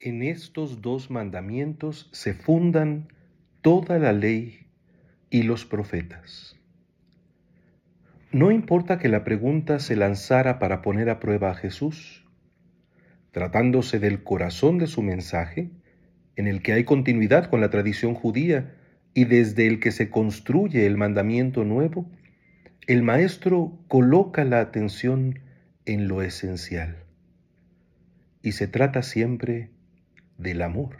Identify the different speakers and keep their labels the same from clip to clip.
Speaker 1: En estos dos mandamientos se fundan toda la ley y los profetas. No importa que la pregunta se lanzara para poner a prueba a Jesús, tratándose del corazón de su mensaje, en el que hay continuidad con la tradición judía y desde el que se construye el mandamiento nuevo, el Maestro coloca la atención en lo esencial. Y se trata siempre del amor.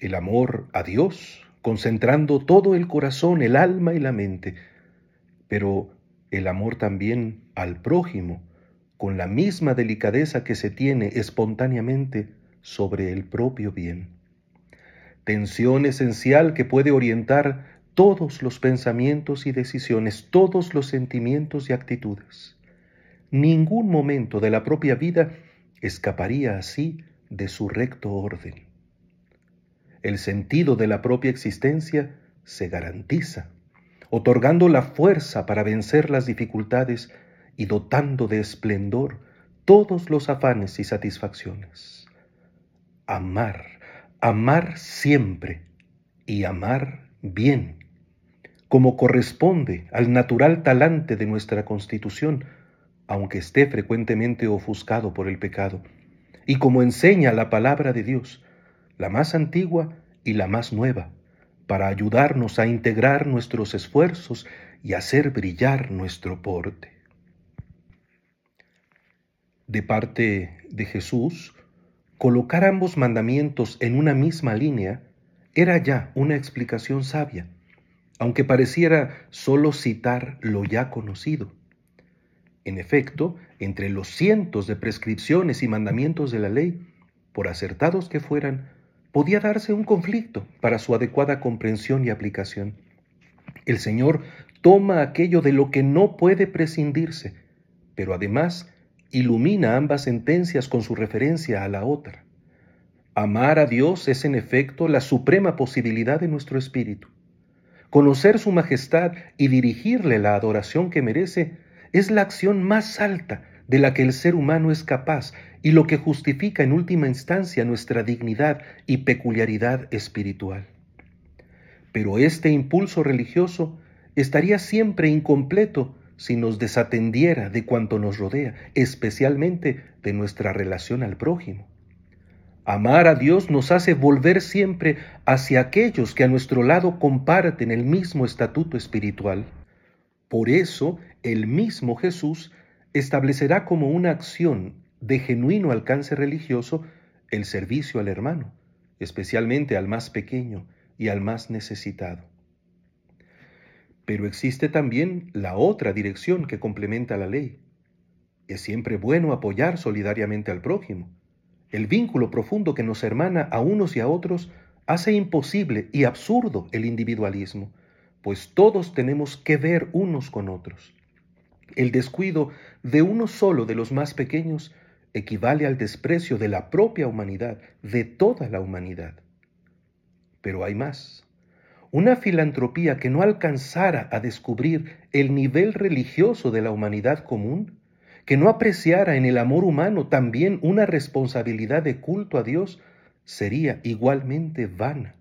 Speaker 1: El amor a Dios, concentrando todo el corazón, el alma y la mente, pero el amor también al prójimo, con la misma delicadeza que se tiene espontáneamente sobre el propio bien. Tensión esencial que puede orientar todos los pensamientos y decisiones, todos los sentimientos y actitudes. Ningún momento de la propia vida escaparía así de su recto orden. El sentido de la propia existencia se garantiza, otorgando la fuerza para vencer las dificultades y dotando de esplendor todos los afanes y satisfacciones. Amar, amar siempre y amar bien, como corresponde al natural talante de nuestra constitución, aunque esté frecuentemente ofuscado por el pecado y como enseña la palabra de Dios, la más antigua y la más nueva, para ayudarnos a integrar nuestros esfuerzos y hacer brillar nuestro porte. De parte de Jesús, colocar ambos mandamientos en una misma línea era ya una explicación sabia, aunque pareciera solo citar lo ya conocido. En efecto, entre los cientos de prescripciones y mandamientos de la ley, por acertados que fueran, podía darse un conflicto para su adecuada comprensión y aplicación. El Señor toma aquello de lo que no puede prescindirse, pero además ilumina ambas sentencias con su referencia a la otra. Amar a Dios es en efecto la suprema posibilidad de nuestro espíritu. Conocer su majestad y dirigirle la adoración que merece es la acción más alta de la que el ser humano es capaz y lo que justifica en última instancia nuestra dignidad y peculiaridad espiritual. Pero este impulso religioso estaría siempre incompleto si nos desatendiera de cuanto nos rodea, especialmente de nuestra relación al prójimo. Amar a Dios nos hace volver siempre hacia aquellos que a nuestro lado comparten el mismo estatuto espiritual. Por eso el mismo Jesús establecerá como una acción de genuino alcance religioso el servicio al hermano, especialmente al más pequeño y al más necesitado. Pero existe también la otra dirección que complementa la ley. Es siempre bueno apoyar solidariamente al prójimo. El vínculo profundo que nos hermana a unos y a otros hace imposible y absurdo el individualismo, pues todos tenemos que ver unos con otros. El descuido de uno solo de los más pequeños equivale al desprecio de la propia humanidad, de toda la humanidad. Pero hay más. Una filantropía que no alcanzara a descubrir el nivel religioso de la humanidad común, que no apreciara en el amor humano también una responsabilidad de culto a Dios, sería igualmente vana.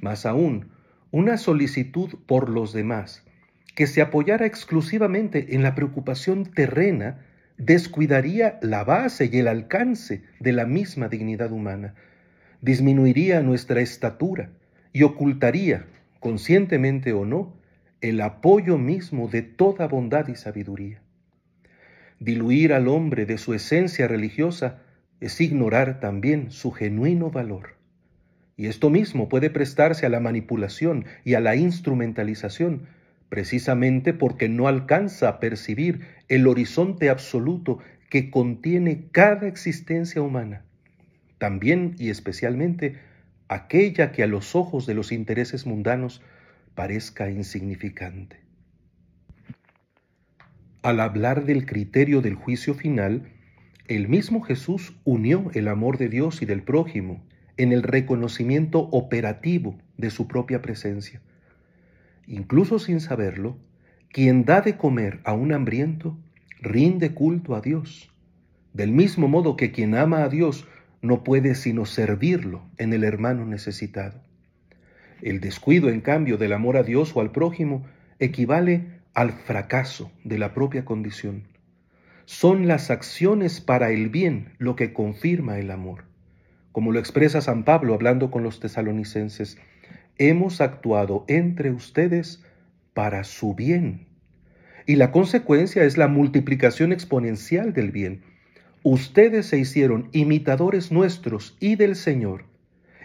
Speaker 1: Más aún, una solicitud por los demás, que se apoyara exclusivamente en la preocupación terrena, descuidaría la base y el alcance de la misma dignidad humana, disminuiría nuestra estatura y ocultaría, conscientemente o no, el apoyo mismo de toda bondad y sabiduría. Diluir al hombre de su esencia religiosa es ignorar también su genuino valor. Y esto mismo puede prestarse a la manipulación y a la instrumentalización precisamente porque no alcanza a percibir el horizonte absoluto que contiene cada existencia humana, también y especialmente aquella que a los ojos de los intereses mundanos parezca insignificante. Al hablar del criterio del juicio final, el mismo Jesús unió el amor de Dios y del prójimo en el reconocimiento operativo de su propia presencia incluso sin saberlo, quien da de comer a un hambriento, rinde culto a Dios. Del mismo modo que quien ama a Dios no puede sino servirlo en el hermano necesitado. El descuido, en cambio, del amor a Dios o al prójimo equivale al fracaso de la propia condición. Son las acciones para el bien lo que confirma el amor. Como lo expresa San Pablo hablando con los tesalonicenses, hemos actuado entre ustedes para su bien. Y la consecuencia es la multiplicación exponencial del bien. Ustedes se hicieron imitadores nuestros y del Señor,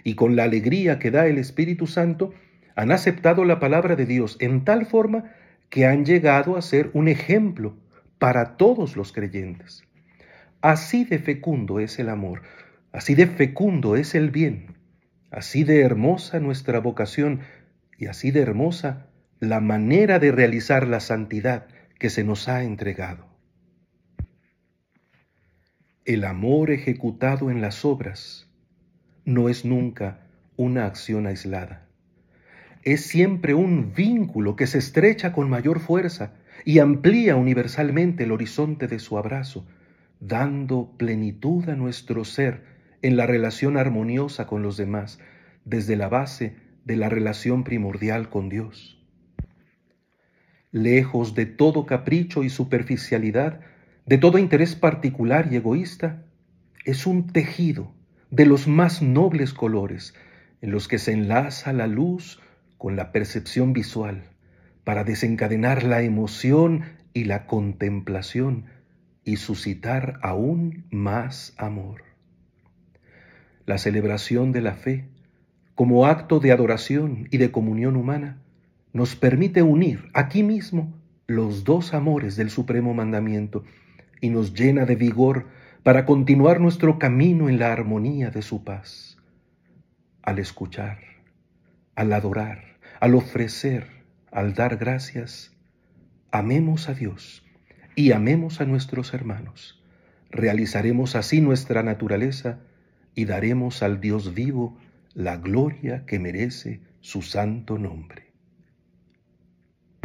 Speaker 1: y con la alegría que da el Espíritu Santo, han aceptado la palabra de Dios en tal forma que han llegado a ser un ejemplo para todos los creyentes. Así de fecundo es el amor, así de fecundo es el bien, así de hermosa nuestra vocación y así de hermosa la manera de realizar la santidad que se nos ha entregado. El amor ejecutado en las obras no es nunca una acción aislada. Es siempre un vínculo que se estrecha con mayor fuerza y amplía universalmente el horizonte de su abrazo, dando plenitud a nuestro ser en la relación armoniosa con los demás, desde la base de la relación primordial con Dios. Lejos de todo capricho y superficialidad, de todo interés particular y egoísta, es un tejido de los más nobles colores en los que se enlaza la luz con la percepción visual para desencadenar la emoción y la contemplación y suscitar aún más amor. La celebración de la fe como acto de adoración y de comunión humana, nos permite unir aquí mismo los dos amores del supremo mandamiento y nos llena de vigor para continuar nuestro camino en la armonía de su paz. Al escuchar, al adorar, al ofrecer, al dar gracias, amemos a Dios y amemos a nuestros hermanos. Realizaremos así nuestra naturaleza y daremos al Dios vivo la gloria que merece su santo nombre.